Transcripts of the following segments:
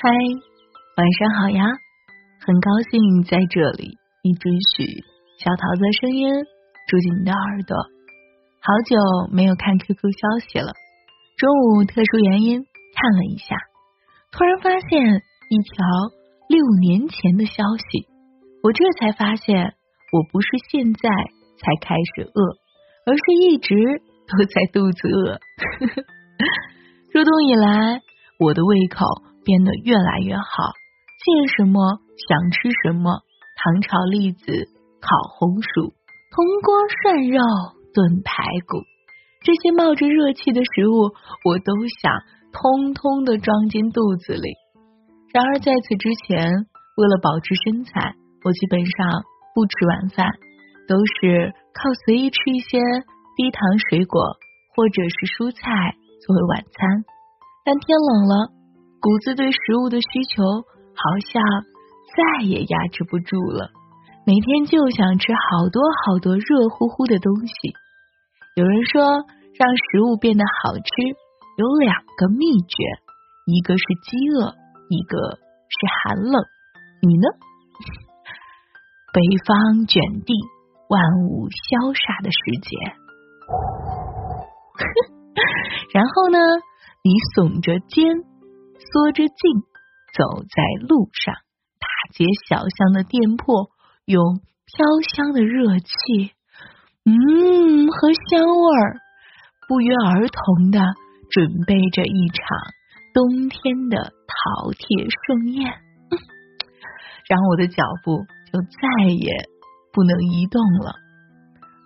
嗨，晚上好呀！很高兴在这里，你准许小桃子的声音住进你的耳朵。好久没有看 QQ 消息了，中午特殊原因看了一下，突然发现一条六年前的消息，我这才发现我不是现在才开始饿，而是一直都在肚子饿。入冬以来，我的胃口。变得越来越好，见什么想吃什么，糖炒栗子、烤红薯、铜锅涮肉、炖排骨，这些冒着热气的食物，我都想通通的装进肚子里。然而在此之前，为了保持身材，我基本上不吃晚饭，都是靠随意吃一些低糖水果或者是蔬菜作为晚餐。但天冷了。谷子对食物的需求好像再也压制不住了，每天就想吃好多好多热乎乎的东西。有人说，让食物变得好吃有两个秘诀，一个是饥饿，一个是寒冷。你呢？北方卷地，万物萧杀的时节。然后呢？你耸着肩。缩着劲走在路上，大街小巷的店铺用飘香的热气，嗯，和香味儿，不约而同的准备着一场冬天的饕餮盛宴，然后我的脚步就再也不能移动了。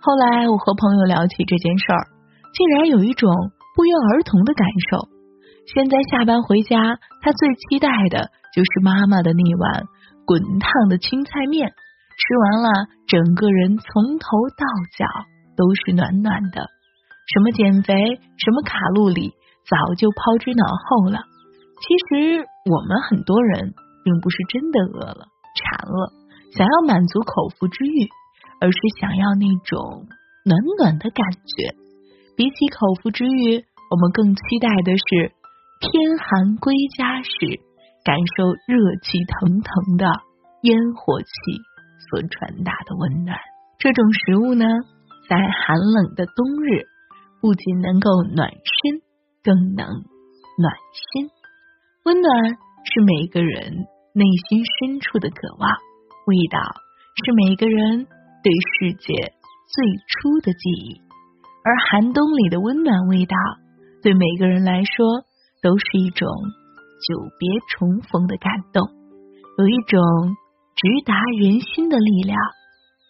后来我和朋友聊起这件事儿，竟然有一种不约而同的感受。现在下班回家，他最期待的就是妈妈的那碗滚烫的青菜面。吃完了，整个人从头到脚都是暖暖的。什么减肥，什么卡路里，早就抛之脑后了。其实我们很多人并不是真的饿了、馋了，想要满足口腹之欲，而是想要那种暖暖的感觉。比起口腹之欲，我们更期待的是。天寒归家时，感受热气腾腾的烟火气所传达的温暖。这种食物呢，在寒冷的冬日，不仅能够暖身，更能暖心。温暖是每个人内心深处的渴望，味道是每个人对世界最初的记忆。而寒冬里的温暖味道，对每个人来说。都是一种久别重逢的感动，有一种直达人心的力量，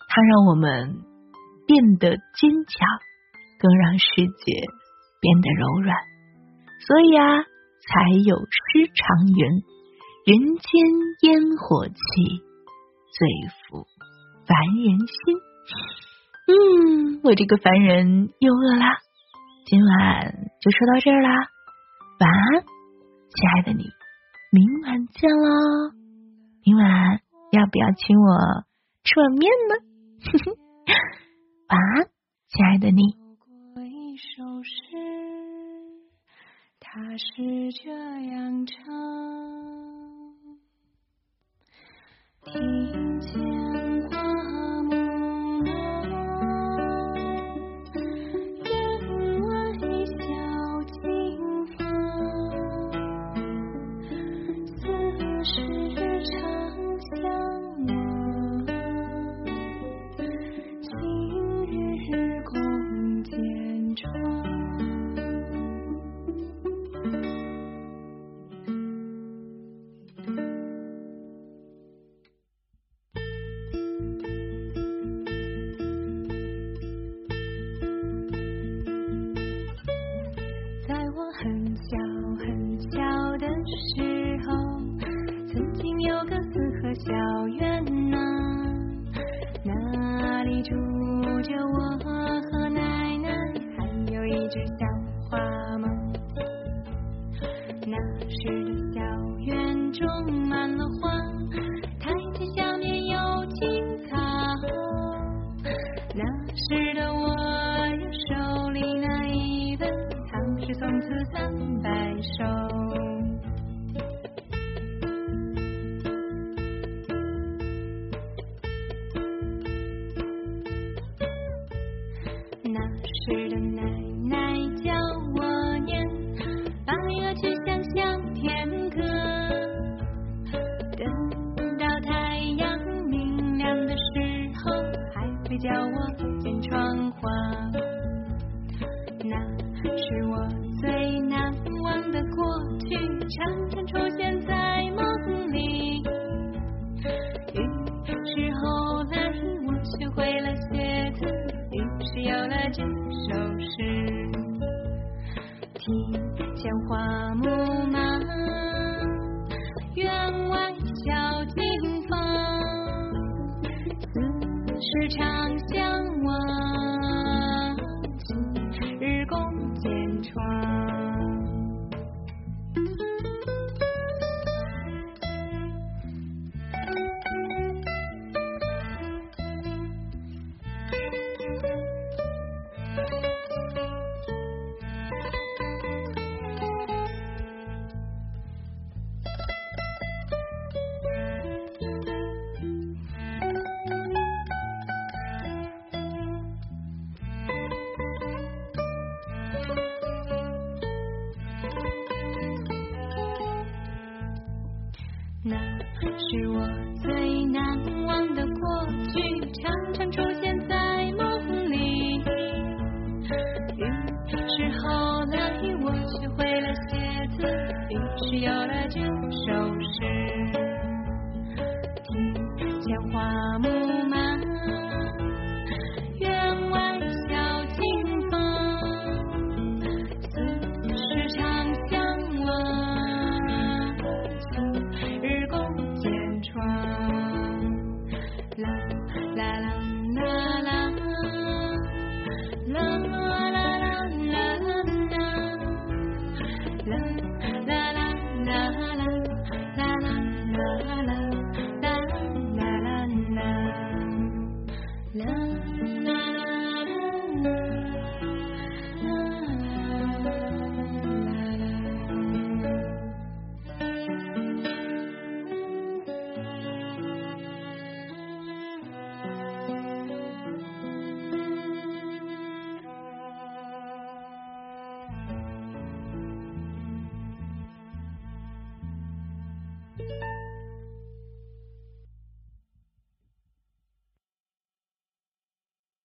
它让我们变得坚强，更让世界变得柔软。所以啊，才有诗常云：“人间烟火气，最抚凡人心。”嗯，我这个凡人又饿啦，今晚就说到这儿啦。晚安，亲爱的你，明晚见喽！明晚要不要请我吃碗面呢？晚安，亲爱的你。他是这样唱。很小很小的时候曾经有个四合小院呐那里住着我和奶奶还有一只小花。三常常出现在梦里于是后来我学会了写字于是有了这首诗。庭前花木满院外小径芳此时常相望那是我最难忘的过去常常出现在梦